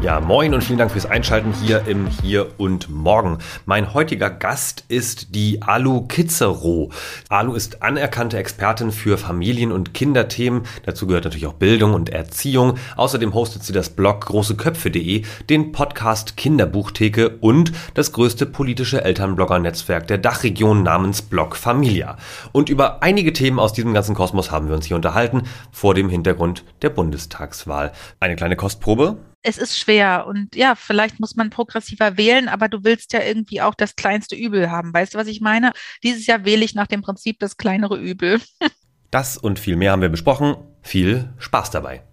Ja, moin und vielen Dank fürs Einschalten hier im Hier und Morgen. Mein heutiger Gast ist die Alu Kitzero. Alu ist anerkannte Expertin für Familien- und Kinderthemen. Dazu gehört natürlich auch Bildung und Erziehung. Außerdem hostet sie das Blog großeköpfe.de, den Podcast Kinderbuchtheke und das größte politische Elternblogger-Netzwerk der Dachregion namens Blog Familia. Und über einige Themen aus diesem ganzen Kosmos haben wir uns hier unterhalten, vor dem Hintergrund der Bundestagswahl. Eine kleine Kostprobe es ist schwer und ja, vielleicht muss man progressiver wählen, aber du willst ja irgendwie auch das kleinste Übel haben. Weißt du, was ich meine? Dieses Jahr wähle ich nach dem Prinzip das kleinere Übel. das und viel mehr haben wir besprochen. Viel Spaß dabei.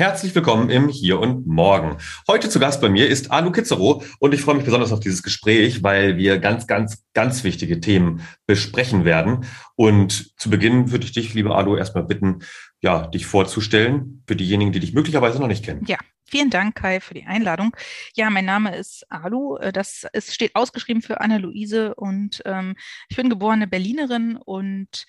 Herzlich willkommen im Hier und Morgen. Heute zu Gast bei mir ist Alu Kitzero und ich freue mich besonders auf dieses Gespräch, weil wir ganz, ganz, ganz wichtige Themen besprechen werden. Und zu Beginn würde ich dich, liebe Alu, erstmal bitten, ja, dich vorzustellen für diejenigen, die dich möglicherweise noch nicht kennen. Ja, vielen Dank, Kai, für die Einladung. Ja, mein Name ist Alu. Äh, das ist, steht ausgeschrieben für Anne-Luise und ähm, ich bin geborene Berlinerin und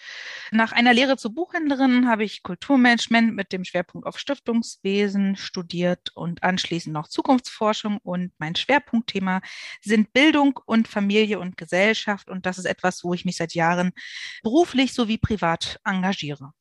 nach einer Lehre zur Buchhändlerin habe ich Kulturmanagement mit dem Schwerpunkt auf Stiftungswesen studiert und anschließend noch Zukunftsforschung und mein Schwerpunktthema sind Bildung und Familie und Gesellschaft und das ist etwas, wo ich mich seit Jahren beruflich sowie privat engagiere.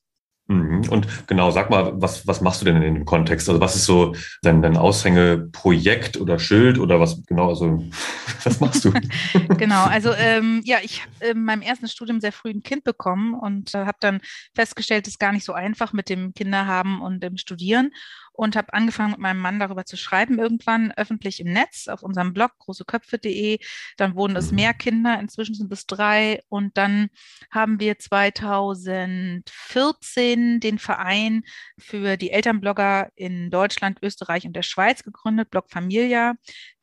Mhm. Und genau, sag mal, was, was machst du denn in dem Kontext? Also was ist so dein, dein Aushängeprojekt oder Schild oder was genau, also was machst du? genau, also ähm, ja, ich habe in meinem ersten Studium sehr früh ein Kind bekommen und äh, habe dann festgestellt, es ist gar nicht so einfach mit dem Kinderhaben und dem Studieren und habe angefangen mit meinem Mann darüber zu schreiben, irgendwann öffentlich im Netz auf unserem Blog großeköpfe.de. Dann wurden es mehr Kinder, inzwischen sind es drei. Und dann haben wir 2014 den Verein für die Elternblogger in Deutschland, Österreich und der Schweiz gegründet, Blog Familia,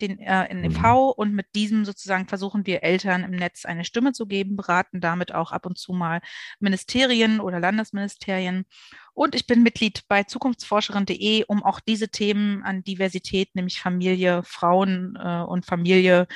den äh, NEV. Mhm. Und mit diesem sozusagen versuchen wir Eltern im Netz eine Stimme zu geben, beraten damit auch ab und zu mal Ministerien oder Landesministerien. Und ich bin Mitglied bei zukunftsforscherin.de, um auch diese Themen an Diversität, nämlich Familie, Frauen äh, und Familie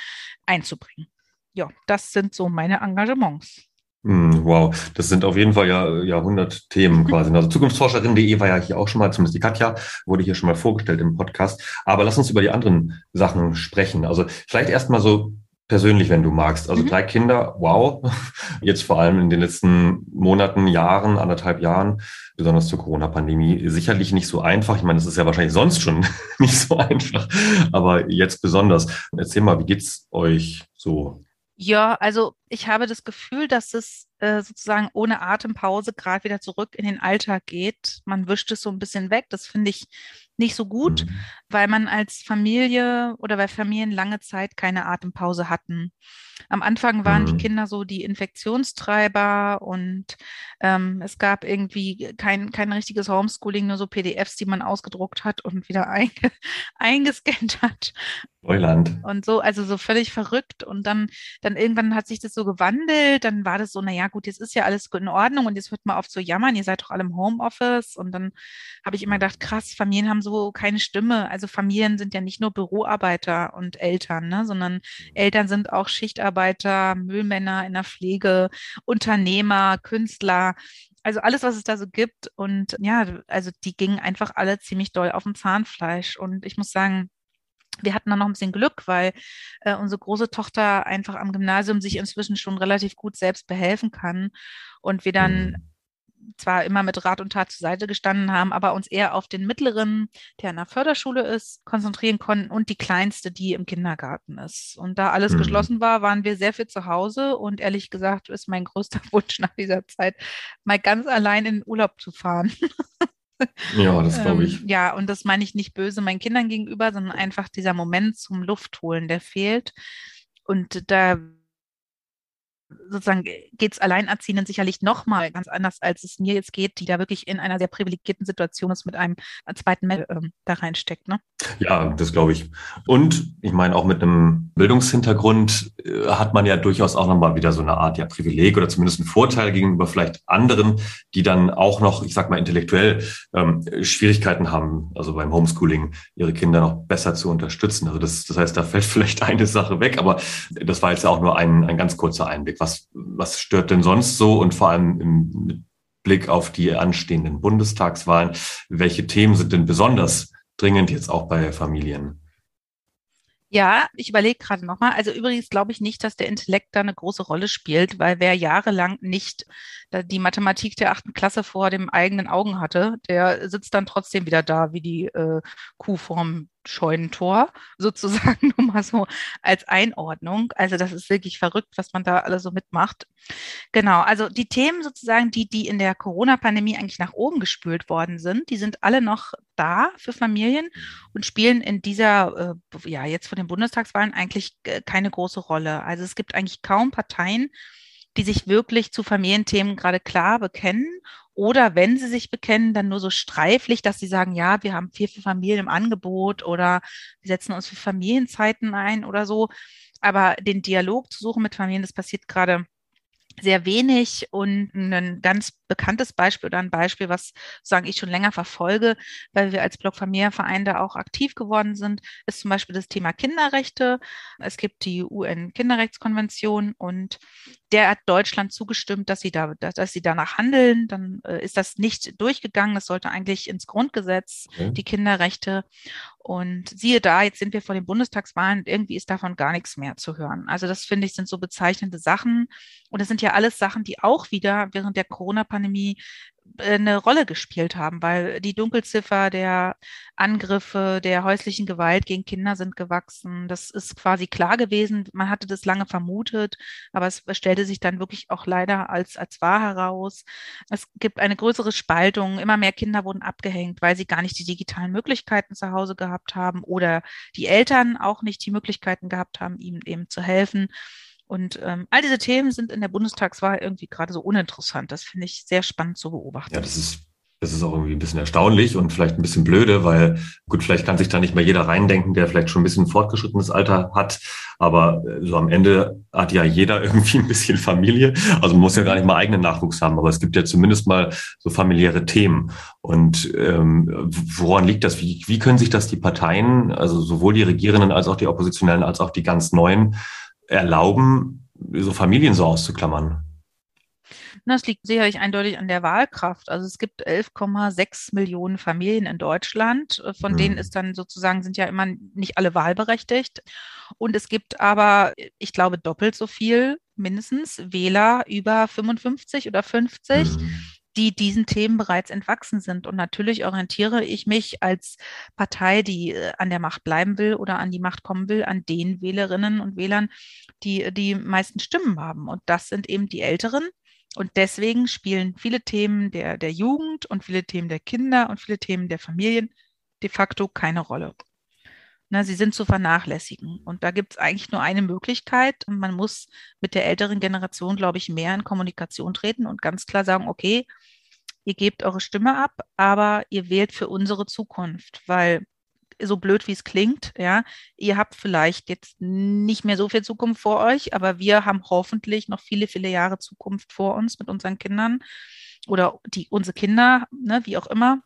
einzubringen. Ja, das sind so meine Engagements. Hm, wow, das sind auf jeden Fall ja, ja 100 Themen quasi. Also Zukunftsforscherin.de war ja hier auch schon mal, zumindest die Katja wurde hier schon mal vorgestellt im Podcast. Aber lass uns über die anderen Sachen sprechen. Also vielleicht erstmal so persönlich, wenn du magst. Also mhm. drei Kinder, wow. Jetzt vor allem in den letzten Monaten, Jahren, anderthalb Jahren, besonders zur Corona-Pandemie, sicherlich nicht so einfach. Ich meine, das ist ja wahrscheinlich sonst schon nicht so einfach, aber jetzt besonders. Erzähl mal, wie geht's euch so? Ja, also ich habe das Gefühl, dass es äh, sozusagen ohne Atempause gerade wieder zurück in den Alltag geht. Man wischt es so ein bisschen weg. Das finde ich nicht so gut, mhm. weil man als Familie oder weil Familien lange Zeit keine Atempause hatten. Am Anfang waren mhm. die Kinder so die Infektionstreiber und ähm, es gab irgendwie kein, kein richtiges Homeschooling, nur so PDFs, die man ausgedruckt hat und wieder einge eingescannt hat. Neuland. Und so, also so völlig verrückt. Und dann, dann irgendwann hat sich das so gewandelt. Dann war das so, naja, gut, jetzt ist ja alles in Ordnung und jetzt wird mal auf zu jammern, ihr seid doch alle im Homeoffice. Und dann habe ich immer gedacht, krass, Familien haben so keine Stimme. Also Familien sind ja nicht nur Büroarbeiter und Eltern, ne, sondern mhm. Eltern sind auch Schichtarbeiter, Müllmänner in der Pflege, Unternehmer, Künstler also alles, was es da so gibt. Und ja, also die gingen einfach alle ziemlich doll auf dem Zahnfleisch. Und ich muss sagen, wir hatten dann noch ein bisschen Glück, weil äh, unsere große Tochter einfach am Gymnasium sich inzwischen schon relativ gut selbst behelfen kann und wir dann mhm. zwar immer mit Rat und Tat zur Seite gestanden haben, aber uns eher auf den mittleren, der an der Förderschule ist, konzentrieren konnten und die kleinste, die im Kindergarten ist. Und da alles mhm. geschlossen war, waren wir sehr viel zu Hause und ehrlich gesagt ist mein größter Wunsch nach dieser Zeit, mal ganz allein in den Urlaub zu fahren. Ja, das glaube ich. Ähm, ja, und das meine ich nicht böse meinen Kindern gegenüber, sondern einfach dieser Moment zum Luftholen, der fehlt. Und da sozusagen geht es Alleinerziehenden sicherlich nochmal ganz anders, als es mir jetzt geht, die da wirklich in einer sehr privilegierten Situation ist, mit einem zweiten äh, da reinsteckt. Ne? Ja, das glaube ich. Und ich meine, auch mit einem Bildungshintergrund äh, hat man ja durchaus auch nochmal wieder so eine Art ja, Privileg oder zumindest einen Vorteil gegenüber vielleicht anderen, die dann auch noch, ich sag mal, intellektuell ähm, Schwierigkeiten haben, also beim Homeschooling ihre Kinder noch besser zu unterstützen. Also das, das heißt, da fällt vielleicht eine Sache weg, aber das war jetzt ja auch nur ein, ein ganz kurzer Einblick. Was, was stört denn sonst so und vor allem im Blick auf die anstehenden Bundestagswahlen, welche Themen sind denn besonders dringend jetzt auch bei Familien. Ja, ich überlege gerade nochmal. Also übrigens glaube ich nicht, dass der Intellekt da eine große Rolle spielt, weil wer jahrelang nicht die Mathematik der achten Klasse vor dem eigenen Augen hatte, der sitzt dann trotzdem wieder da wie die äh, Kuh vorm Scheunentor, sozusagen nur mal so als Einordnung. Also das ist wirklich verrückt, was man da alle so mitmacht. Genau, also die Themen sozusagen, die, die in der Corona-Pandemie eigentlich nach oben gespült worden sind, die sind alle noch da für Familien und spielen in dieser, äh, ja, jetzt vor den Bundestagswahlen eigentlich äh, keine große Rolle. Also es gibt eigentlich kaum Parteien, die sich wirklich zu Familienthemen gerade klar bekennen oder wenn sie sich bekennen, dann nur so streiflich, dass sie sagen, ja, wir haben viel für Familien im Angebot oder wir setzen uns für Familienzeiten ein oder so. Aber den Dialog zu suchen mit Familien, das passiert gerade sehr wenig und ein ganz bekanntes Beispiel oder ein Beispiel, was sagen ich schon länger verfolge, weil wir als Blog Familienverein da auch aktiv geworden sind, ist zum Beispiel das Thema Kinderrechte. Es gibt die UN-Kinderrechtskonvention und der hat Deutschland zugestimmt, dass sie da, dass sie danach handeln. Dann äh, ist das nicht durchgegangen. Das sollte eigentlich ins Grundgesetz, okay. die Kinderrechte. Und siehe da, jetzt sind wir vor den Bundestagswahlen und irgendwie ist davon gar nichts mehr zu hören. Also das finde ich sind so bezeichnende Sachen. Und das sind ja alles Sachen, die auch wieder während der Corona-Pandemie äh, eine Rolle gespielt haben, weil die Dunkelziffer der Angriffe, der häuslichen Gewalt gegen Kinder sind gewachsen. Das ist quasi klar gewesen. Man hatte das lange vermutet, aber es stellte sich dann wirklich auch leider als, als wahr heraus. Es gibt eine größere Spaltung. Immer mehr Kinder wurden abgehängt, weil sie gar nicht die digitalen Möglichkeiten zu Hause gehabt haben oder die Eltern auch nicht die Möglichkeiten gehabt haben, ihnen eben zu helfen. Und ähm, all diese Themen sind in der Bundestagswahl irgendwie gerade so uninteressant. Das finde ich sehr spannend zu beobachten. Ja, das ist, das ist auch irgendwie ein bisschen erstaunlich und vielleicht ein bisschen blöde, weil gut, vielleicht kann sich da nicht mehr jeder reindenken, der vielleicht schon ein bisschen fortgeschrittenes Alter hat. Aber äh, so am Ende hat ja jeder irgendwie ein bisschen Familie. Also man muss ja gar nicht mal eigenen Nachwuchs haben, aber es gibt ja zumindest mal so familiäre Themen. Und ähm, woran liegt das? Wie, wie können sich das die Parteien, also sowohl die Regierenden als auch die Oppositionellen, als auch die ganz Neuen, erlauben, so Familien so auszuklammern? Das liegt sicherlich eindeutig an der Wahlkraft. Also es gibt 11,6 Millionen Familien in Deutschland. Von mhm. denen ist dann sozusagen, sind ja immer nicht alle wahlberechtigt. Und es gibt aber, ich glaube, doppelt so viel mindestens Wähler über 55 oder 50. Mhm die diesen Themen bereits entwachsen sind. Und natürlich orientiere ich mich als Partei, die äh, an der Macht bleiben will oder an die Macht kommen will, an den Wählerinnen und Wählern, die die meisten Stimmen haben. Und das sind eben die Älteren. Und deswegen spielen viele Themen der, der Jugend und viele Themen der Kinder und viele Themen der Familien de facto keine Rolle. Na, sie sind zu vernachlässigen. Und da gibt es eigentlich nur eine Möglichkeit. Man muss mit der älteren Generation, glaube ich, mehr in Kommunikation treten und ganz klar sagen, okay, ihr gebt eure Stimme ab, aber ihr wählt für unsere Zukunft, weil so blöd wie es klingt, ja, ihr habt vielleicht jetzt nicht mehr so viel Zukunft vor euch, aber wir haben hoffentlich noch viele, viele Jahre Zukunft vor uns mit unseren Kindern oder die unsere Kinder, ne, wie auch immer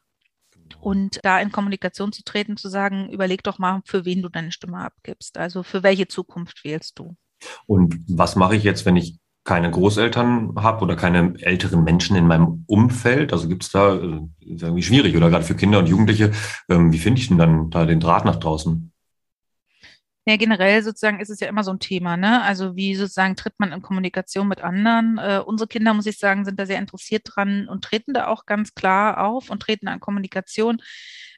und da in Kommunikation zu treten, zu sagen, überleg doch mal, für wen du deine Stimme abgibst. Also für welche Zukunft wählst du? Und was mache ich jetzt, wenn ich keine Großeltern habe oder keine älteren Menschen in meinem Umfeld? Also gibt es da, äh, ist irgendwie schwierig oder gerade für Kinder und Jugendliche, ähm, wie finde ich denn dann da den Draht nach draußen? Ja, generell sozusagen ist es ja immer so ein Thema, ne? Also wie sozusagen tritt man in Kommunikation mit anderen? Äh, unsere Kinder, muss ich sagen, sind da sehr interessiert dran und treten da auch ganz klar auf und treten an Kommunikation,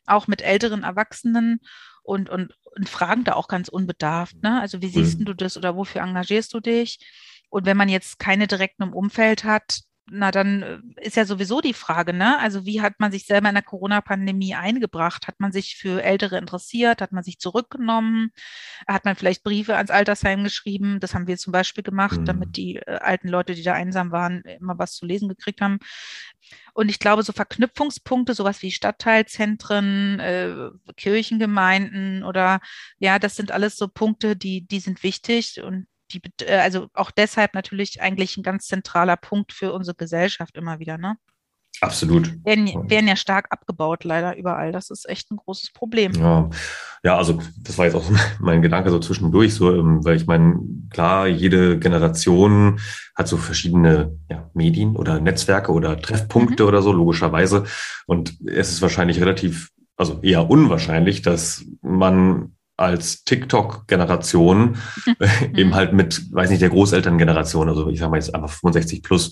auch mit älteren Erwachsenen und, und, und fragen da auch ganz unbedarft, ne? Also wie siehst mhm. du das oder wofür engagierst du dich? Und wenn man jetzt keine direkten im Umfeld hat, na dann äh, ist ja sowieso die Frage, ne? Also wie hat man sich selber in der Corona-Pandemie eingebracht? Hat man sich für Ältere interessiert? Hat man sich zurückgenommen? Hat man vielleicht Briefe ans Altersheim geschrieben? Das haben wir zum Beispiel gemacht, mhm. damit die äh, alten Leute, die da einsam waren, immer was zu lesen gekriegt haben. Und ich glaube, so Verknüpfungspunkte, sowas wie Stadtteilzentren, äh, Kirchengemeinden oder ja, das sind alles so Punkte, die, die sind wichtig und die, äh, also auch deshalb natürlich eigentlich ein ganz zentraler Punkt für unsere Gesellschaft immer wieder, ne? Absolut. Werden, werden ja stark abgebaut, leider überall. Das ist echt ein großes Problem. Ja, ja also das war jetzt auch mein Gedanke so zwischendurch, so, ähm, weil ich meine, klar, jede Generation hat so verschiedene ja, Medien oder Netzwerke oder Treffpunkte mhm. oder so, logischerweise. Und es ist wahrscheinlich relativ, also eher unwahrscheinlich, dass man als TikTok-Generation mhm. eben halt mit, weiß nicht, der Großelterngeneration, also ich sage mal jetzt einfach 65 plus,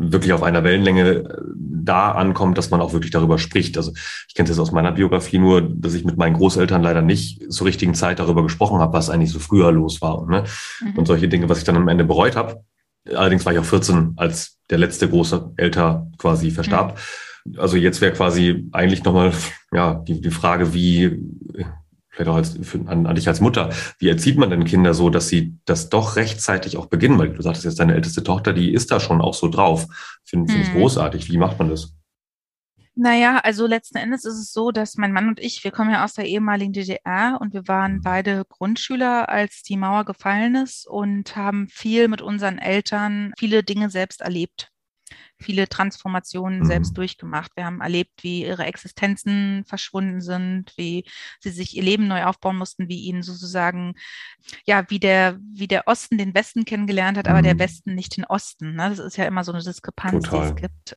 wirklich auf einer Wellenlänge äh, da ankommt, dass man auch wirklich darüber spricht. Also ich kenne das aus meiner Biografie nur, dass ich mit meinen Großeltern leider nicht zur richtigen Zeit darüber gesprochen habe, was eigentlich so früher los war. Und, ne? Mhm. und solche Dinge, was ich dann am Ende bereut habe. Allerdings war ich auch 14, als der letzte große Älter quasi verstarb. Mhm. Also jetzt wäre quasi eigentlich nochmal ja, die, die Frage, wie vielleicht auch als, für, an, an dich als Mutter, wie erzieht man denn Kinder so, dass sie das doch rechtzeitig auch beginnen? Weil du sagtest jetzt, deine älteste Tochter, die ist da schon auch so drauf. Finde find ich hm. großartig. Wie macht man das? Naja, also letzten Endes ist es so, dass mein Mann und ich, wir kommen ja aus der ehemaligen DDR und wir waren mhm. beide Grundschüler, als die Mauer gefallen ist und haben viel mit unseren Eltern viele Dinge selbst erlebt viele Transformationen mhm. selbst durchgemacht. Wir haben erlebt, wie ihre Existenzen verschwunden sind, wie sie sich ihr Leben neu aufbauen mussten, wie ihnen sozusagen, ja, wie der, wie der Osten den Westen kennengelernt hat, mhm. aber der mhm. Westen nicht den Osten. Ne? Das ist ja immer so eine Diskrepanz, Total. die es gibt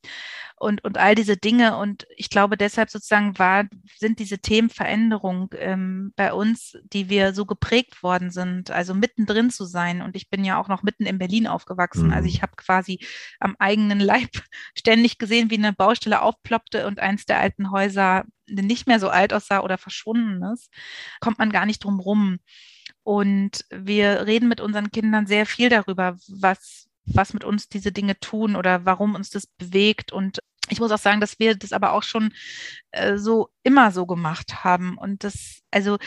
und, und all diese Dinge. Und ich glaube, deshalb sozusagen war, sind diese Themenveränderungen ähm, bei uns, die wir so geprägt worden sind, also mittendrin zu sein. Und ich bin ja auch noch mitten in Berlin aufgewachsen. Mhm. Also ich habe quasi am eigenen Leib ständig gesehen, wie eine Baustelle aufploppte und eins der alten Häuser nicht mehr so alt aussah oder verschwunden ist. Kommt man gar nicht drum rum. Und wir reden mit unseren Kindern sehr viel darüber, was, was mit uns diese Dinge tun oder warum uns das bewegt und ich muss auch sagen, dass wir das aber auch schon äh, so immer so gemacht haben. Und das, also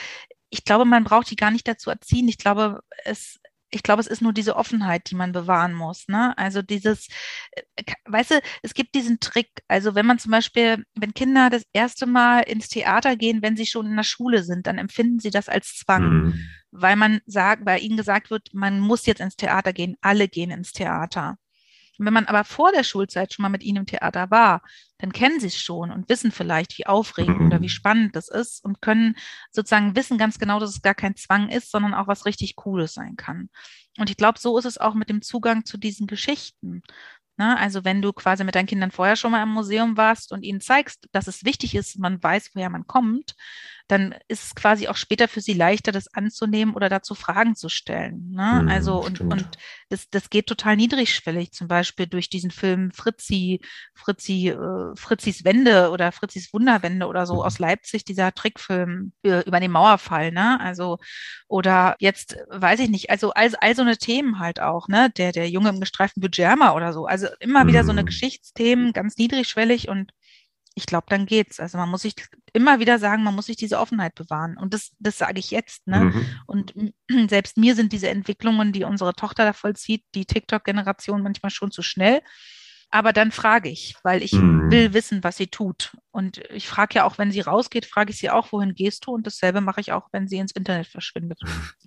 ich glaube, man braucht die gar nicht dazu erziehen. Ich glaube, es, ich glaube, es ist nur diese Offenheit, die man bewahren muss. Ne? Also dieses, äh, weißt du, es gibt diesen Trick. Also wenn man zum Beispiel, wenn Kinder das erste Mal ins Theater gehen, wenn sie schon in der Schule sind, dann empfinden sie das als Zwang, mhm. weil man sagt, weil ihnen gesagt wird, man muss jetzt ins Theater gehen, alle gehen ins Theater. Wenn man aber vor der Schulzeit schon mal mit ihnen im Theater war, dann kennen sie es schon und wissen vielleicht, wie aufregend oder wie mhm. spannend das ist und können sozusagen wissen ganz genau, dass es gar kein Zwang ist, sondern auch was richtig Cooles sein kann. Und ich glaube, so ist es auch mit dem Zugang zu diesen Geschichten. Ne? Also wenn du quasi mit deinen Kindern vorher schon mal im Museum warst und ihnen zeigst, dass es wichtig ist, man weiß, woher man kommt, dann ist es quasi auch später für sie leichter, das anzunehmen oder dazu Fragen zu stellen. Ne? Mhm, also und, und das, das geht total niedrigschwellig, zum Beispiel durch diesen Film Fritzi, Fritzi, äh, Fritzis Wende oder Fritzis Wunderwende oder so mhm. aus Leipzig, dieser Trickfilm über, über den Mauerfall, ne? Also, oder jetzt, weiß ich nicht, also all, all so eine Themen halt auch, ne? Der, der Junge im gestreiften Pyjama oder so. Also immer wieder so eine mhm. Geschichtsthemen, ganz niedrigschwellig und ich glaube, dann geht's. Also man muss sich immer wieder sagen, man muss sich diese Offenheit bewahren. Und das, das sage ich jetzt. Ne? Mhm. Und selbst mir sind diese Entwicklungen, die unsere Tochter da vollzieht, die TikTok-Generation manchmal schon zu schnell. Aber dann frage ich, weil ich mhm. will wissen, was sie tut. Und ich frage ja auch, wenn sie rausgeht, frage ich sie auch, wohin gehst du? Und dasselbe mache ich auch, wenn sie ins Internet verschwindet.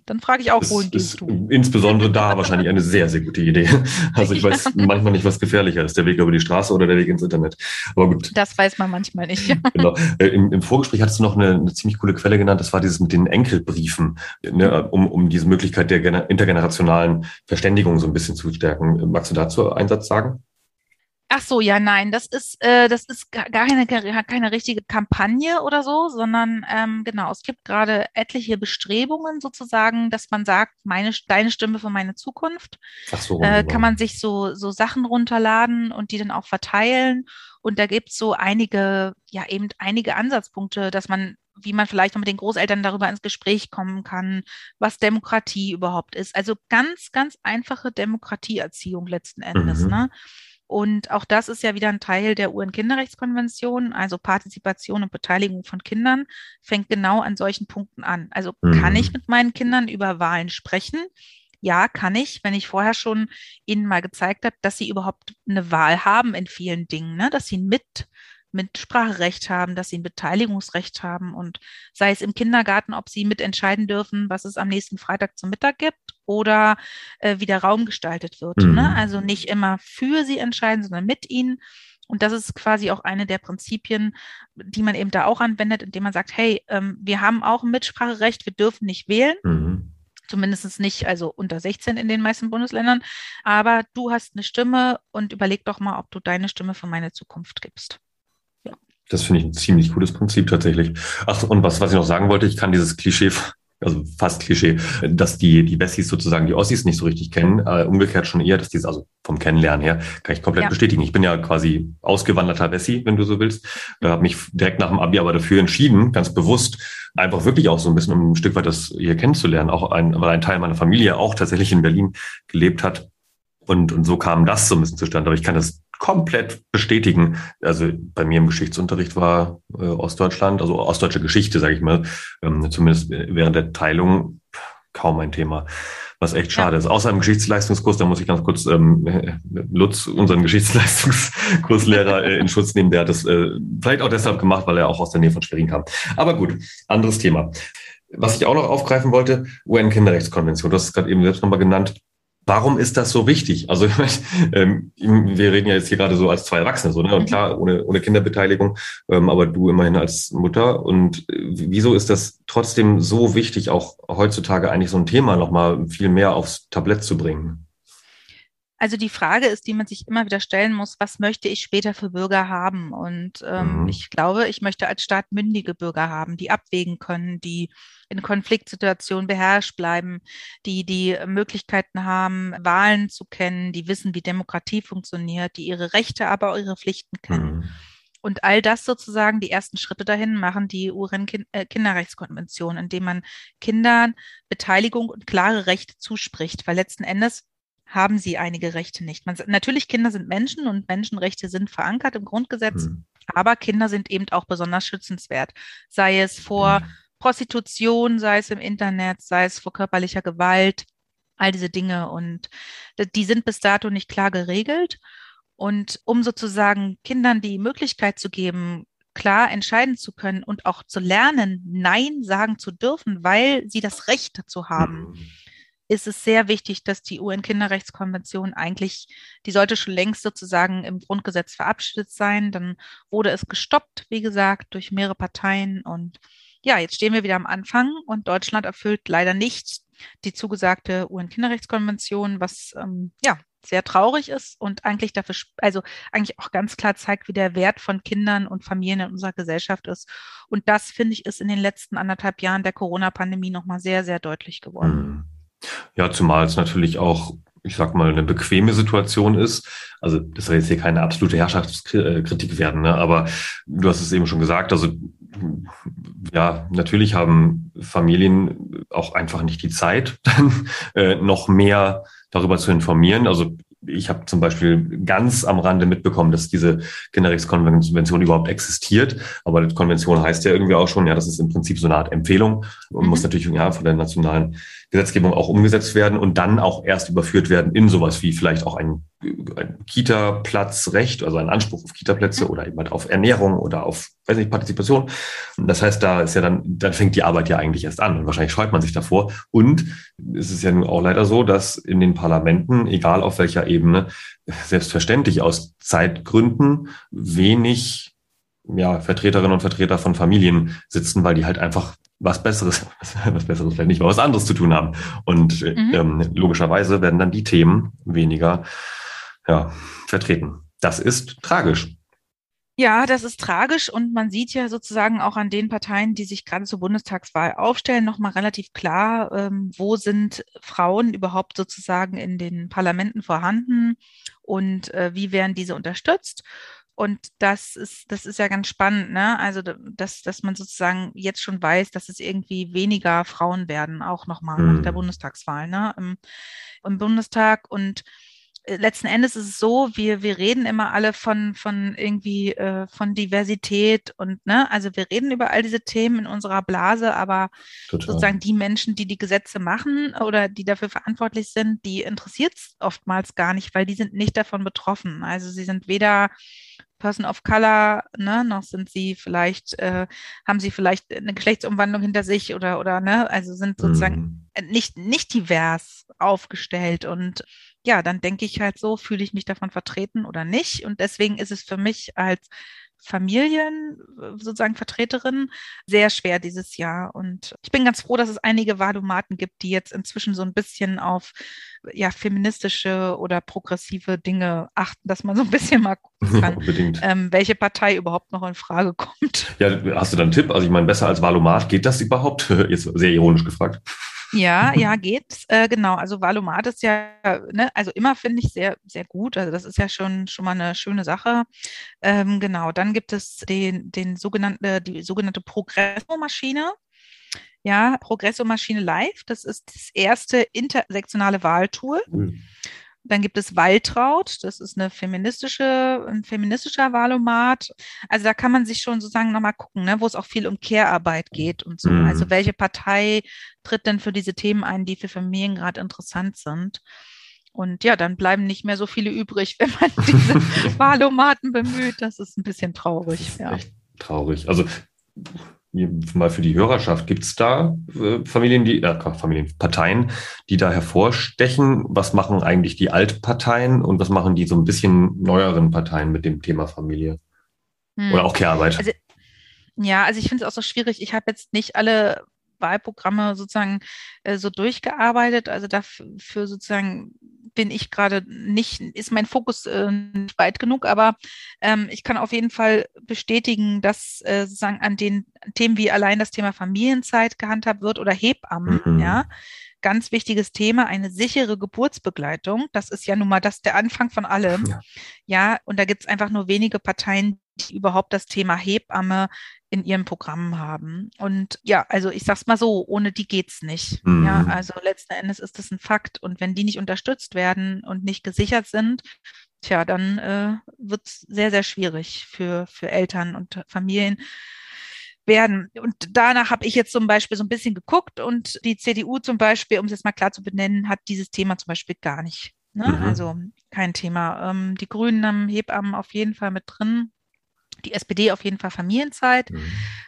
Dann frage ich auch, das wohin gehst du? Insbesondere da wahrscheinlich eine sehr, sehr gute Idee. Also ich weiß ja. manchmal nicht, was gefährlicher ist, der Weg über die Straße oder der Weg ins Internet. Aber gut. Das weiß man manchmal nicht. genau. Äh, Im, Im, Vorgespräch hattest du noch eine, eine, ziemlich coole Quelle genannt, das war dieses mit den Enkelbriefen, ne, um, um diese Möglichkeit der intergenerationalen Verständigung so ein bisschen zu stärken. Magst du dazu einen Satz sagen? Ach so, ja, nein, das ist, äh, das ist gar keine, keine richtige Kampagne oder so, sondern ähm, genau, es gibt gerade etliche Bestrebungen sozusagen, dass man sagt, meine, deine Stimme für meine Zukunft. Ach so, äh, kann man sich so, so Sachen runterladen und die dann auch verteilen. Und da gibt es so einige, ja, eben einige Ansatzpunkte, dass man wie man vielleicht noch mit den Großeltern darüber ins Gespräch kommen kann, was Demokratie überhaupt ist. Also ganz, ganz einfache Demokratieerziehung letzten Endes. Mhm. Ne? Und auch das ist ja wieder ein Teil der UN-Kinderrechtskonvention, also Partizipation und Beteiligung von Kindern fängt genau an solchen Punkten an. Also mhm. kann ich mit meinen Kindern über Wahlen sprechen? Ja, kann ich, wenn ich vorher schon ihnen mal gezeigt habe, dass sie überhaupt eine Wahl haben in vielen Dingen, ne? dass sie mit Mitspracherecht haben, dass sie ein Beteiligungsrecht haben und sei es im Kindergarten, ob sie mitentscheiden dürfen, was es am nächsten Freitag zum Mittag gibt oder äh, wie der Raum gestaltet wird. Ne? Mhm. Ne? Also nicht immer für sie entscheiden, sondern mit ihnen. Und das ist quasi auch eine der Prinzipien, die man eben da auch anwendet, indem man sagt, hey, ähm, wir haben auch ein Mitspracherecht, wir dürfen nicht wählen. Mhm zumindest nicht, also unter 16 in den meisten Bundesländern. Aber du hast eine Stimme und überleg doch mal, ob du deine Stimme für meine Zukunft gibst. Das finde ich ein ziemlich cooles Prinzip tatsächlich. Ach, und was, was ich noch sagen wollte, ich kann dieses Klischee, also fast Klischee, dass die, die Wessis sozusagen die Ossis nicht so richtig kennen. Äh, umgekehrt schon eher, dass dieses, also vom Kennenlernen her, kann ich komplett ja. bestätigen. Ich bin ja quasi ausgewanderter Wessi, wenn du so willst. Äh, habe mich direkt nach dem Abi aber dafür entschieden, ganz bewusst, einfach wirklich auch so ein bisschen, um ein Stück weit das hier kennenzulernen. Auch ein, weil ein Teil meiner Familie auch tatsächlich in Berlin gelebt hat. Und, und so kam das so ein bisschen zustande. Aber ich kann das komplett bestätigen. Also bei mir im Geschichtsunterricht war äh, Ostdeutschland, also ostdeutsche Geschichte, sage ich mal, ähm, zumindest während der Teilung kaum ein Thema. Was echt schade ja. ist. Außer im Geschichtsleistungskurs, da muss ich ganz kurz ähm, Lutz, unseren Geschichtsleistungskurslehrer, äh, in Schutz nehmen. Der hat das äh, vielleicht auch deshalb gemacht, weil er auch aus der Nähe von Schwerin kam. Aber gut, anderes Thema. Was ich auch noch aufgreifen wollte, UN-Kinderrechtskonvention, du hast es gerade eben selbst nochmal genannt. Warum ist das so wichtig? Also ähm, wir reden ja jetzt hier gerade so als zwei Erwachsene, so ne? Und mhm. klar ohne ohne Kinderbeteiligung, ähm, aber du immerhin als Mutter. Und äh, wieso ist das trotzdem so wichtig, auch heutzutage eigentlich so ein Thema nochmal viel mehr aufs Tablett zu bringen? Also die Frage ist, die man sich immer wieder stellen muss, was möchte ich später für Bürger haben? Und ähm, mhm. ich glaube, ich möchte als Staat mündige Bürger haben, die abwägen können, die in Konfliktsituationen beherrscht bleiben, die die Möglichkeiten haben, Wahlen zu kennen, die wissen, wie Demokratie funktioniert, die ihre Rechte, aber auch ihre Pflichten kennen. Mhm. Und all das sozusagen, die ersten Schritte dahin machen die UN-Kinderrechtskonvention, äh, indem man Kindern Beteiligung und klare Rechte zuspricht, weil letzten Endes haben sie einige Rechte nicht. Man, natürlich, Kinder sind Menschen und Menschenrechte sind verankert im Grundgesetz, mhm. aber Kinder sind eben auch besonders schützenswert. Sei es vor mhm. Prostitution, sei es im Internet, sei es vor körperlicher Gewalt, all diese Dinge. Und die sind bis dato nicht klar geregelt. Und um sozusagen Kindern die Möglichkeit zu geben, klar entscheiden zu können und auch zu lernen, Nein sagen zu dürfen, weil sie das Recht dazu haben. Mhm ist es sehr wichtig, dass die UN-Kinderrechtskonvention eigentlich, die sollte schon längst sozusagen im Grundgesetz verabschiedet sein. Dann wurde es gestoppt, wie gesagt, durch mehrere Parteien. Und ja, jetzt stehen wir wieder am Anfang und Deutschland erfüllt leider nicht die zugesagte UN-Kinderrechtskonvention, was ähm, ja sehr traurig ist und eigentlich dafür, also eigentlich auch ganz klar zeigt, wie der Wert von Kindern und Familien in unserer Gesellschaft ist. Und das, finde ich, ist in den letzten anderthalb Jahren der Corona-Pandemie nochmal sehr, sehr deutlich geworden. Mhm. Ja, zumal es natürlich auch, ich sag mal, eine bequeme Situation ist. Also das soll jetzt hier keine absolute Herrschaftskritik werden, ne? aber du hast es eben schon gesagt, also ja, natürlich haben Familien auch einfach nicht die Zeit, dann äh, noch mehr darüber zu informieren. Also ich habe zum Beispiel ganz am Rande mitbekommen, dass diese Kinderrechtskonvention überhaupt existiert. Aber die Konvention heißt ja irgendwie auch schon, ja, das ist im Prinzip so eine Art Empfehlung und mhm. muss natürlich ja, von der nationalen Gesetzgebung auch umgesetzt werden und dann auch erst überführt werden in sowas wie vielleicht auch ein Kita-Platzrecht, also ein Anspruch auf Kita-Plätze mhm. oder eben halt auf Ernährung oder auf, weiß nicht, Partizipation. Das heißt, da ist ja dann, dann fängt die Arbeit ja eigentlich erst an und wahrscheinlich scheut man sich davor. Und es ist ja nun auch leider so, dass in den Parlamenten, egal auf welcher Ebene, selbstverständlich aus Zeitgründen wenig ja, Vertreterinnen und Vertreter von Familien sitzen, weil die halt einfach was Besseres, was Besseres vielleicht nicht, aber was anderes zu tun haben. Und mhm. ähm, logischerweise werden dann die Themen weniger ja, vertreten. Das ist tragisch. Ja, das ist tragisch und man sieht ja sozusagen auch an den Parteien, die sich gerade zur Bundestagswahl aufstellen, nochmal relativ klar, ähm, wo sind Frauen überhaupt sozusagen in den Parlamenten vorhanden und äh, wie werden diese unterstützt. Und das ist, das ist ja ganz spannend, ne? Also, dass, dass man sozusagen jetzt schon weiß, dass es irgendwie weniger Frauen werden, auch nochmal mhm. nach der mhm. Bundestagswahl, ne? Im, Im, Bundestag. Und letzten Endes ist es so, wir, wir reden immer alle von, von irgendwie äh, von Diversität und ne, also wir reden über all diese Themen in unserer Blase, aber Total. sozusagen die Menschen, die die Gesetze machen oder die dafür verantwortlich sind, die interessiert es oftmals gar nicht, weil die sind nicht davon betroffen. Also sie sind weder Person of Color, ne, noch sind sie vielleicht, äh, haben sie vielleicht eine Geschlechtsumwandlung hinter sich oder, oder, ne, also sind sozusagen mhm. nicht, nicht divers aufgestellt und ja, dann denke ich halt so, fühle ich mich davon vertreten oder nicht. Und deswegen ist es für mich als Familien, sozusagen Vertreterin, sehr schwer dieses Jahr. Und ich bin ganz froh, dass es einige Valomaten gibt, die jetzt inzwischen so ein bisschen auf ja, feministische oder progressive Dinge achten, dass man so ein bisschen mal gucken kann, ähm, welche Partei überhaupt noch in Frage kommt. Ja, hast du da einen Tipp? Also ich meine, besser als Valomat, geht das überhaupt? Jetzt sehr ironisch gefragt. Ja, ja, geht. Äh, genau. Also Valomat ist ja, ne, also immer finde ich sehr, sehr gut. Also das ist ja schon, schon mal eine schöne Sache. Ähm, genau. Dann gibt es den, den sogenannte, die sogenannte Progresso-Maschine. Ja, Progresso-Maschine Live. Das ist das erste intersektionale Wahltool. Mhm. Dann gibt es Waltraud, das ist eine feministische, ein feministischer Wahlomat. Also da kann man sich schon sozusagen nochmal gucken, ne, wo es auch viel um Care-Arbeit geht und so. Mhm. Also welche Partei tritt denn für diese Themen ein, die für Familien gerade interessant sind? Und ja, dann bleiben nicht mehr so viele übrig, wenn man diese Wahlomaten bemüht. Das ist ein bisschen traurig. Das ist ja. echt traurig. Also mal für die Hörerschaft, gibt es da äh, Familien, die, äh, Familien, Parteien, die da hervorstechen? Was machen eigentlich die Altparteien und was machen die so ein bisschen neueren Parteien mit dem Thema Familie? Hm. Oder auch Care-Arbeit? Also, ja, also ich finde es auch so schwierig. Ich habe jetzt nicht alle Wahlprogramme sozusagen äh, so durchgearbeitet. Also dafür sozusagen bin ich gerade nicht, ist mein Fokus äh, nicht weit genug, aber ähm, ich kann auf jeden Fall bestätigen, dass äh, sozusagen an den Themen wie allein das Thema Familienzeit gehandhabt wird oder Hebammen, mhm. ja, ganz wichtiges Thema, eine sichere Geburtsbegleitung. Das ist ja nun mal das der Anfang von allem. Ja, ja und da gibt es einfach nur wenige Parteien, die überhaupt das Thema Hebamme in ihrem Programm haben. Und ja, also ich sag's mal so, ohne die geht's nicht. Mhm. Ja, also letzten Endes ist das ein Fakt. Und wenn die nicht unterstützt werden und nicht gesichert sind, tja, dann äh, wird's sehr, sehr schwierig für, für Eltern und Familien werden. Und danach habe ich jetzt zum Beispiel so ein bisschen geguckt und die CDU zum Beispiel, um es jetzt mal klar zu benennen, hat dieses Thema zum Beispiel gar nicht. Ne? Mhm. Also kein Thema. Ähm, die Grünen haben Hebammen auf jeden Fall mit drin die SPD auf jeden Fall Familienzeit. Mhm.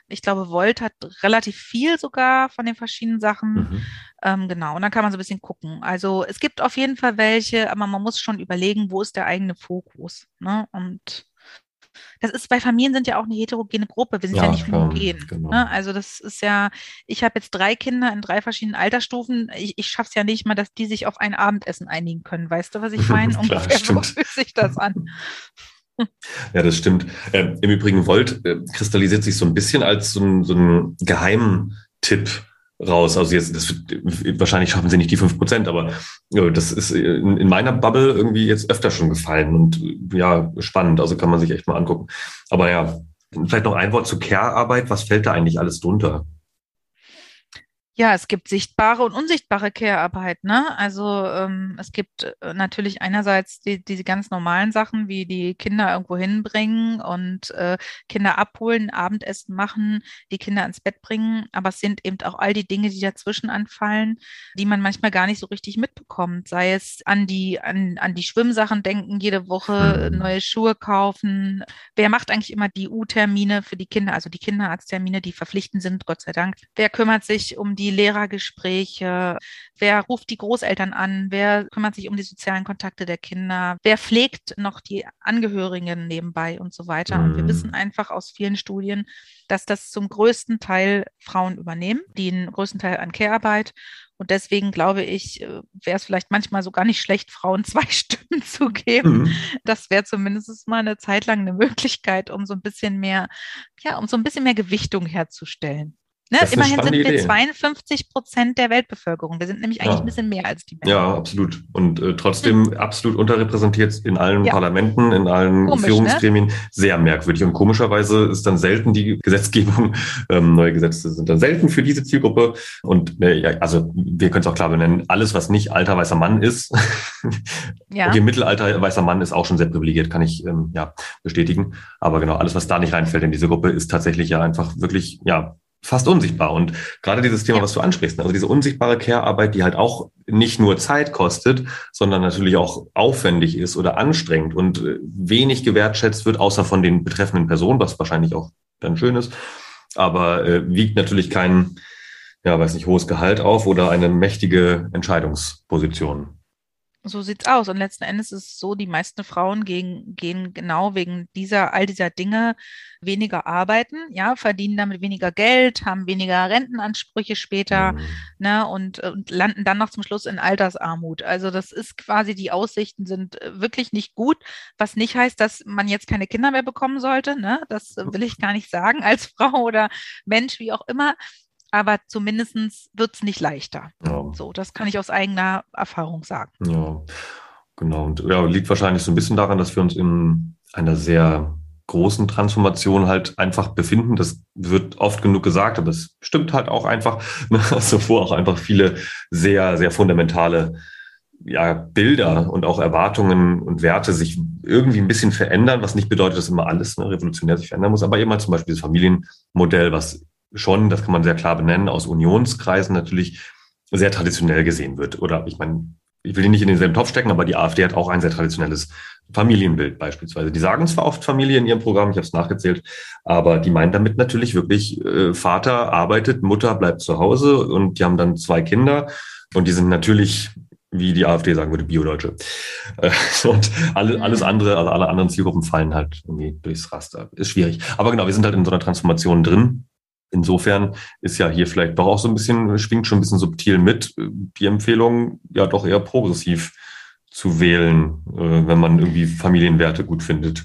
Ich glaube, Volt hat relativ viel sogar von den verschiedenen Sachen. Mhm. Ähm, genau, und dann kann man so ein bisschen gucken. Also es gibt auf jeden Fall welche, aber man muss schon überlegen, wo ist der eigene Fokus. Ne? Und das ist bei Familien sind ja auch eine heterogene Gruppe. Wir sind ja, ja nicht homogen. Genau. Ne? Also das ist ja, ich habe jetzt drei Kinder in drei verschiedenen Altersstufen. Ich, ich schaffe es ja nicht mal, dass die sich auf ein Abendessen einigen können. Weißt du, was ich meine? Ungefähr so fühlt sich das an. Ja, das stimmt. Äh, Im Übrigen, Volt äh, kristallisiert sich so ein bisschen als so ein, so ein Geheimtipp raus. Also jetzt, das wird, wahrscheinlich schaffen sie nicht die fünf Prozent, aber ja, das ist in, in, meiner Bubble irgendwie jetzt öfter schon gefallen und ja, spannend. Also kann man sich echt mal angucken. Aber ja, vielleicht noch ein Wort zur Care-Arbeit. Was fällt da eigentlich alles drunter? Ja, es gibt sichtbare und unsichtbare Care-Arbeit. Ne? Also ähm, es gibt äh, natürlich einerseits die, diese ganz normalen Sachen, wie die Kinder irgendwo hinbringen und äh, Kinder abholen, Abendessen machen, die Kinder ins Bett bringen. Aber es sind eben auch all die Dinge, die dazwischen anfallen, die man manchmal gar nicht so richtig mitbekommt. Sei es an die, an, an die Schwimmsachen denken, jede Woche mhm. neue Schuhe kaufen. Wer macht eigentlich immer die U-Termine für die Kinder, also die Kinderarzttermine, die verpflichtend sind, Gott sei Dank? Wer kümmert sich um die die Lehrergespräche? Wer ruft die Großeltern an? Wer kümmert sich um die sozialen Kontakte der Kinder? Wer pflegt noch die Angehörigen nebenbei und so weiter? Und wir wissen mhm. einfach aus vielen Studien, dass das zum größten Teil Frauen übernehmen, die den größten Teil an Care-Arbeit. Und deswegen glaube ich, äh, wäre es vielleicht manchmal so gar nicht schlecht, Frauen zwei Stimmen zu geben. Mhm. Das wäre zumindest mal eine Zeit lang eine Möglichkeit, um so ein bisschen mehr, ja, um so ein bisschen mehr Gewichtung herzustellen. Ne? Immerhin sind wir Idee. 52 Prozent der Weltbevölkerung. Wir sind nämlich eigentlich ja. ein bisschen mehr als die Männer. Ja, absolut. Und äh, trotzdem hm. absolut unterrepräsentiert in allen ja. Parlamenten, in allen Komisch, ne? Führungsgremien. Ne? Sehr merkwürdig. Und komischerweise ist dann selten die Gesetzgebung, ähm, neue Gesetze sind dann selten für diese Zielgruppe. Und äh, ja, also wir können es auch klar benennen, alles, was nicht alter weißer Mann ist, Ja. Okay, Mittelalter weißer Mann ist auch schon sehr privilegiert, kann ich ähm, ja bestätigen. Aber genau, alles, was da nicht reinfällt in diese Gruppe, ist tatsächlich ja einfach wirklich, ja, fast unsichtbar. Und gerade dieses Thema, was du ansprichst, also diese unsichtbare Care-Arbeit, die halt auch nicht nur Zeit kostet, sondern natürlich auch aufwendig ist oder anstrengend und äh, wenig gewertschätzt wird, außer von den betreffenden Personen, was wahrscheinlich auch dann schön ist, aber äh, wiegt natürlich kein, ja, weiß nicht, hohes Gehalt auf oder eine mächtige Entscheidungsposition. So sieht's aus. Und letzten Endes ist es so, die meisten Frauen gehen, gehen genau wegen dieser, all dieser Dinge weniger arbeiten, ja, verdienen damit weniger Geld, haben weniger Rentenansprüche später, mhm. ne, und, und landen dann noch zum Schluss in Altersarmut. Also das ist quasi, die Aussichten sind äh, wirklich nicht gut, was nicht heißt, dass man jetzt keine Kinder mehr bekommen sollte, ne? Das will ich gar nicht sagen als Frau oder Mensch, wie auch immer aber zumindest wird es nicht leichter. Ja. So, das kann ich aus eigener Erfahrung sagen. Ja, genau. Und ja, liegt wahrscheinlich so ein bisschen daran, dass wir uns in einer sehr großen Transformation halt einfach befinden. Das wird oft genug gesagt, aber es stimmt halt auch einfach, ne, also wo auch einfach viele sehr, sehr fundamentale ja, Bilder und auch Erwartungen und Werte sich irgendwie ein bisschen verändern, was nicht bedeutet, dass immer alles ne, revolutionär sich verändern muss, aber immer zum Beispiel das Familienmodell, was schon, das kann man sehr klar benennen, aus Unionskreisen natürlich sehr traditionell gesehen wird. Oder ich meine, ich will ihn nicht in denselben Topf stecken, aber die AfD hat auch ein sehr traditionelles Familienbild beispielsweise. Die sagen zwar oft Familie in ihrem Programm, ich habe es nachgezählt, aber die meinen damit natürlich wirklich, äh, Vater arbeitet, Mutter bleibt zu Hause und die haben dann zwei Kinder und die sind natürlich wie die AfD sagen würde, Biodeutsche. Äh, und alle, alles andere, also alle anderen Zielgruppen fallen halt irgendwie durchs Raster. Ist schwierig. Aber genau, wir sind halt in so einer Transformation drin. Insofern ist ja hier vielleicht doch auch so ein bisschen, schwingt schon ein bisschen subtil mit, die Empfehlung ja doch eher progressiv zu wählen, äh, wenn man irgendwie Familienwerte gut findet.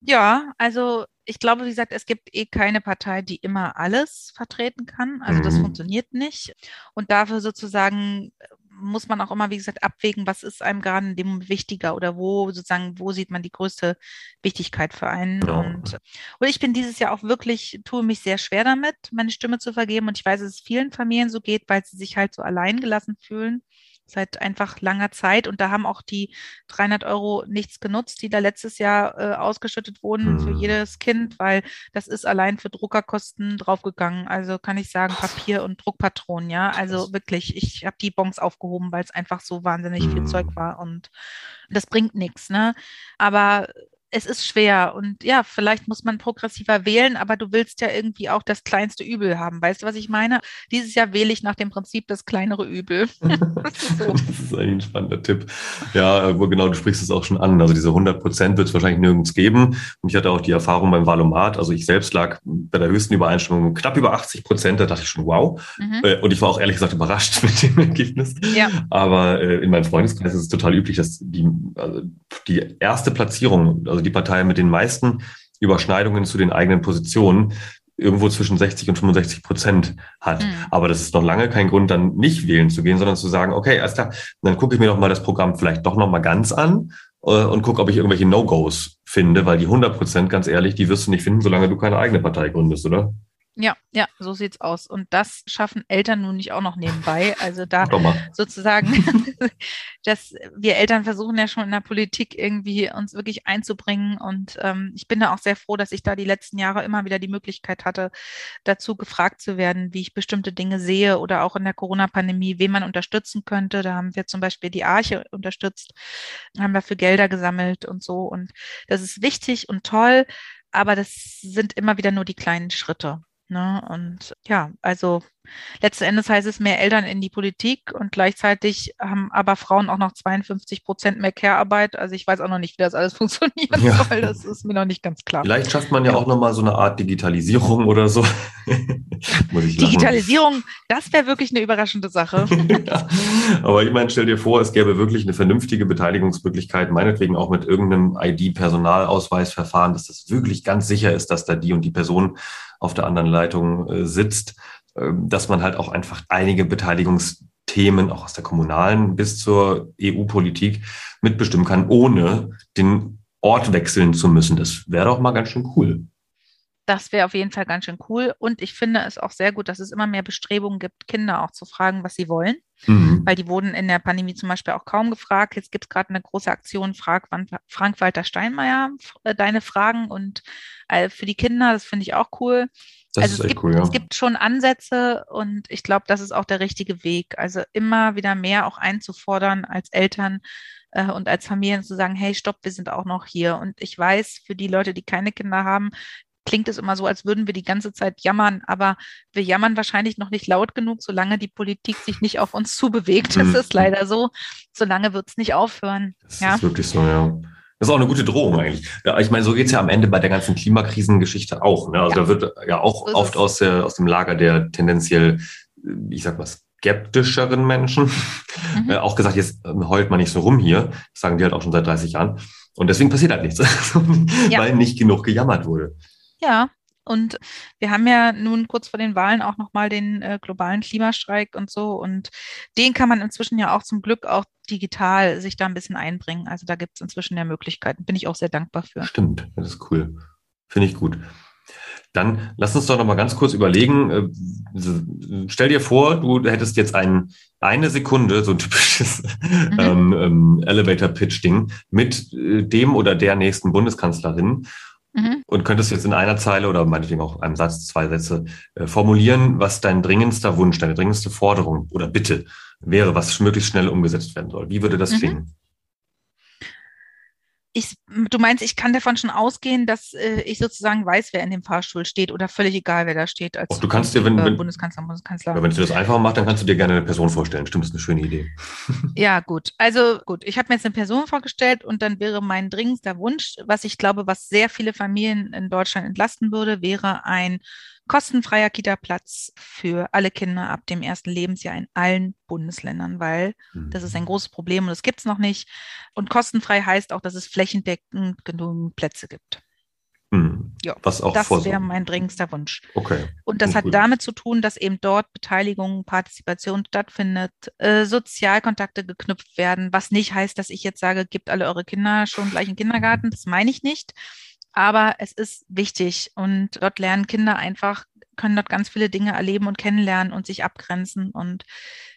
Ja, also ich glaube, wie gesagt, es gibt eh keine Partei, die immer alles vertreten kann. Also das mhm. funktioniert nicht. Und dafür sozusagen muss man auch immer, wie gesagt, abwägen, was ist einem gerade in dem Moment wichtiger oder wo sozusagen, wo sieht man die größte Wichtigkeit für einen. Ja. Und, und ich bin dieses Jahr auch wirklich, tue mich sehr schwer damit, meine Stimme zu vergeben. Und ich weiß, dass es vielen Familien so geht, weil sie sich halt so allein gelassen fühlen seit einfach langer Zeit. Und da haben auch die 300 Euro nichts genutzt, die da letztes Jahr äh, ausgeschüttet wurden mhm. für jedes Kind, weil das ist allein für Druckerkosten draufgegangen. Also kann ich sagen, Papier und Druckpatronen, ja. Also wirklich, ich habe die Bons aufgehoben, weil es einfach so wahnsinnig mhm. viel Zeug hm. war und das bringt nichts, ne? Aber es ist schwer und ja, vielleicht muss man progressiver wählen, aber du willst ja irgendwie auch das kleinste Übel haben. Weißt du, was ich meine? Dieses Jahr wähle ich nach dem Prinzip das kleinere Übel. das, ist so. das ist eigentlich ein spannender Tipp. Ja, aber genau, du sprichst es auch schon an. Also diese 100 Prozent wird es wahrscheinlich nirgends geben. Und ich hatte auch die Erfahrung beim Valomat. Also ich selbst lag bei der höchsten Übereinstimmung knapp über 80 Prozent. Da dachte ich schon, wow. Mhm. Äh, und ich war auch ehrlich gesagt überrascht mit dem Ergebnis. Ja. Aber äh, in meinem Freundeskreis ist es total üblich, dass die, also die erste Platzierung, also also die Partei mit den meisten Überschneidungen zu den eigenen Positionen irgendwo zwischen 60 und 65 Prozent hat. Mhm. Aber das ist noch lange kein Grund, dann nicht wählen zu gehen, sondern zu sagen, okay, alles klar, dann gucke ich mir doch mal das Programm vielleicht doch noch mal ganz an äh, und gucke, ob ich irgendwelche No-Gos finde, weil die 100 Prozent, ganz ehrlich, die wirst du nicht finden, solange du keine eigene Partei gründest, oder? Ja, ja, so sieht's aus. Und das schaffen Eltern nun nicht auch noch nebenbei. Also da sozusagen, dass wir Eltern versuchen ja schon in der Politik irgendwie uns wirklich einzubringen. Und ähm, ich bin da auch sehr froh, dass ich da die letzten Jahre immer wieder die Möglichkeit hatte, dazu gefragt zu werden, wie ich bestimmte Dinge sehe oder auch in der Corona-Pandemie, wen man unterstützen könnte. Da haben wir zum Beispiel die Arche unterstützt, haben dafür Gelder gesammelt und so. Und das ist wichtig und toll. Aber das sind immer wieder nur die kleinen Schritte. Ne? Und ja, also letzten Endes heißt es mehr Eltern in die Politik und gleichzeitig haben aber Frauen auch noch 52 Prozent mehr Care-Arbeit. Also ich weiß auch noch nicht, wie das alles funktionieren ja. soll. Das ist mir noch nicht ganz klar. Vielleicht schafft man ja, ja. auch nochmal so eine Art Digitalisierung oder so. Digitalisierung, das wäre wirklich eine überraschende Sache. ja. Aber ich meine, stell dir vor, es gäbe wirklich eine vernünftige Beteiligungsmöglichkeit, meinetwegen auch mit irgendeinem ID-Personalausweisverfahren, dass das wirklich ganz sicher ist, dass da die und die Person auf der anderen Leitung äh, sitzt, dass man halt auch einfach einige Beteiligungsthemen auch aus der kommunalen bis zur EU-Politik mitbestimmen kann, ohne den Ort wechseln zu müssen. Das wäre doch mal ganz schön cool. Das wäre auf jeden Fall ganz schön cool. Und ich finde es auch sehr gut, dass es immer mehr Bestrebungen gibt, Kinder auch zu fragen, was sie wollen. Mhm. Weil die wurden in der Pandemie zum Beispiel auch kaum gefragt. Jetzt gibt es gerade eine große Aktion, Frag Frank-Walter Steinmeier äh, deine Fragen. Und äh, für die Kinder, das finde ich auch cool. Das also es gibt, cool, ja. es gibt schon Ansätze und ich glaube, das ist auch der richtige Weg. Also immer wieder mehr auch einzufordern als Eltern äh, und als Familien zu sagen, hey, stopp, wir sind auch noch hier. Und ich weiß, für die Leute, die keine Kinder haben, klingt es immer so, als würden wir die ganze Zeit jammern, aber wir jammern wahrscheinlich noch nicht laut genug, solange die Politik sich nicht auf uns zubewegt. Das mhm. ist leider so. Solange wird es nicht aufhören. Das ja? ist wirklich so, ja. Das ist auch eine gute Drohung eigentlich. Ja, ich meine, so geht's ja am Ende bei der ganzen Klimakrisengeschichte auch. Ne? Also ja. da wird ja auch so oft aus, der, aus dem Lager der tendenziell, ich sag mal, skeptischeren Menschen mhm. äh, auch gesagt, jetzt äh, heult man nicht so rum hier. Das sagen die halt auch schon seit 30 Jahren. Und deswegen passiert halt nichts, weil nicht genug gejammert wurde. Ja, und wir haben ja nun kurz vor den Wahlen auch nochmal den äh, globalen Klimastreik und so. Und den kann man inzwischen ja auch zum Glück auch digital sich da ein bisschen einbringen. Also da gibt es inzwischen ja Möglichkeiten. Bin ich auch sehr dankbar für. Stimmt, das ist cool. Finde ich gut. Dann lass uns doch noch mal ganz kurz überlegen. Äh, stell dir vor, du hättest jetzt ein, eine Sekunde, so ein typisches mhm. ähm, ähm, Elevator-Pitch-Ding mit äh, dem oder der nächsten Bundeskanzlerin Mhm. Und könntest jetzt in einer Zeile oder meinetwegen auch einem Satz, zwei Sätze äh, formulieren, was dein dringendster Wunsch, deine dringendste Forderung oder Bitte wäre, was möglichst schnell umgesetzt werden soll. Wie würde das mhm. Ich, du meinst, ich kann davon schon ausgehen, dass äh, ich sozusagen weiß, wer in dem Fahrstuhl steht oder völlig egal, wer da steht als du kannst dir, wenn, äh, Bundeskanzler, Bundeskanzler. Ja, wenn dir das einfacher macht, dann kannst du dir gerne eine Person vorstellen. Stimmt, das ist eine schöne Idee. ja, gut. Also gut, ich habe mir jetzt eine Person vorgestellt und dann wäre mein dringendster Wunsch, was ich glaube, was sehr viele Familien in Deutschland entlasten würde, wäre ein kostenfreier Kita-Platz für alle Kinder ab dem ersten Lebensjahr in allen Bundesländern, weil mhm. das ist ein großes Problem und das gibt es noch nicht. Und kostenfrei heißt auch, dass es flächendeckend genug Plätze gibt. Mhm. Ja, Was auch das wäre mein dringendster Wunsch. Okay. Und das hat gut. damit zu tun, dass eben dort Beteiligung, Partizipation stattfindet, äh, Sozialkontakte geknüpft werden, was nicht heißt, dass ich jetzt sage, gebt alle eure Kinder schon gleich in den Kindergarten. Das meine ich nicht. Aber es ist wichtig und dort lernen Kinder einfach, können dort ganz viele Dinge erleben und kennenlernen und sich abgrenzen. Und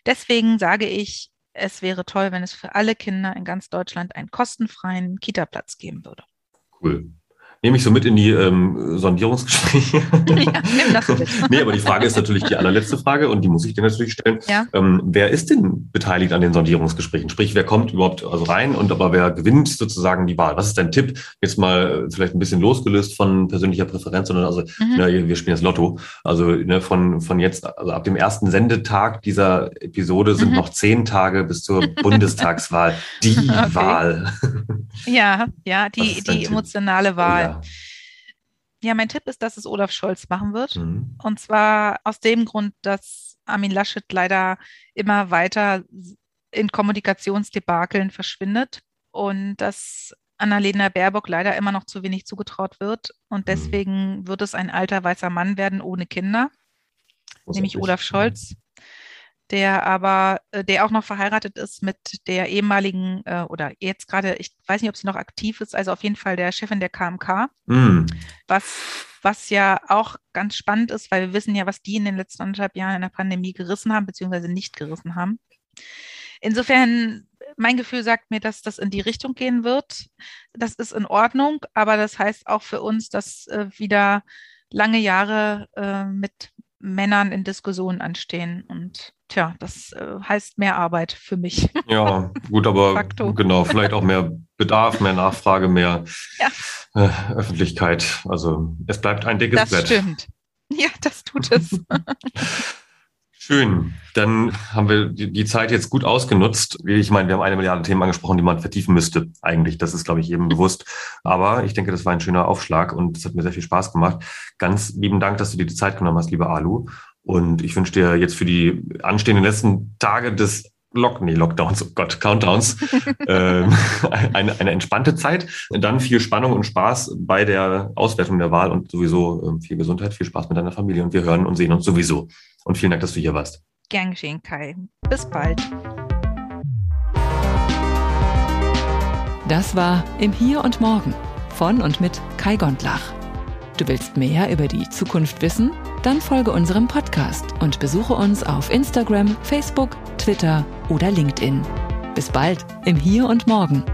deswegen sage ich, es wäre toll, wenn es für alle Kinder in ganz Deutschland einen kostenfreien Kita-Platz geben würde. Cool nehme ich so mit in die ähm, Sondierungsgespräche. Ja, nee, aber die Frage ist natürlich die allerletzte Frage und die muss ich dir natürlich stellen. Ja. Ähm, wer ist denn beteiligt an den Sondierungsgesprächen? Sprich, wer kommt überhaupt also rein und aber wer gewinnt sozusagen die Wahl? Was ist dein Tipp? Jetzt mal äh, vielleicht ein bisschen losgelöst von persönlicher Präferenz, sondern also mhm. ne, wir spielen das Lotto. Also ne, von, von jetzt, also ab dem ersten Sendetag dieser Episode sind mhm. noch zehn Tage bis zur Bundestagswahl. Die okay. Wahl. Ja, ja, die, die emotionale Wahl. Ja. Ja, mein Tipp ist, dass es Olaf Scholz machen wird. Mhm. Und zwar aus dem Grund, dass Armin Laschet leider immer weiter in Kommunikationsdebakeln verschwindet und dass Annalena Baerbock leider immer noch zu wenig zugetraut wird. Und mhm. deswegen wird es ein alter weißer Mann werden ohne Kinder, nämlich Olaf Scholz der aber, äh, der auch noch verheiratet ist mit der ehemaligen äh, oder jetzt gerade, ich weiß nicht, ob sie noch aktiv ist, also auf jeden Fall der Chefin der KMK, mm. was, was ja auch ganz spannend ist, weil wir wissen ja, was die in den letzten anderthalb Jahren in der Pandemie gerissen haben, beziehungsweise nicht gerissen haben. Insofern, mein Gefühl sagt mir, dass das in die Richtung gehen wird. Das ist in Ordnung, aber das heißt auch für uns, dass äh, wieder lange Jahre äh, mit Männern in Diskussionen anstehen. Und tja, das äh, heißt mehr Arbeit für mich. Ja, gut, aber genau, vielleicht auch mehr Bedarf, mehr Nachfrage, mehr ja. äh, Öffentlichkeit. Also es bleibt ein dickes das Brett. Das stimmt. Ja, das tut es. Schön. Dann haben wir die Zeit jetzt gut ausgenutzt. Ich meine, wir haben eine Milliarde Themen angesprochen, die man vertiefen müsste. Eigentlich, das ist, glaube ich, jedem bewusst. Aber ich denke, das war ein schöner Aufschlag und es hat mir sehr viel Spaß gemacht. Ganz lieben Dank, dass du dir die Zeit genommen hast, lieber Alu. Und ich wünsche dir jetzt für die anstehenden letzten Tage des Lock, nee, Lockdowns, oh Gott, Countdowns, ähm, eine, eine entspannte Zeit. Dann viel Spannung und Spaß bei der Auswertung der Wahl und sowieso ähm, viel Gesundheit, viel Spaß mit deiner Familie und wir hören und sehen uns sowieso. Und vielen Dank, dass du hier warst. Gern geschehen, Kai. Bis bald. Das war Im Hier und Morgen von und mit Kai Gondlach. Du willst mehr über die Zukunft wissen? Dann folge unserem Podcast und besuche uns auf Instagram, Facebook, Twitter oder LinkedIn. Bis bald im Hier und Morgen.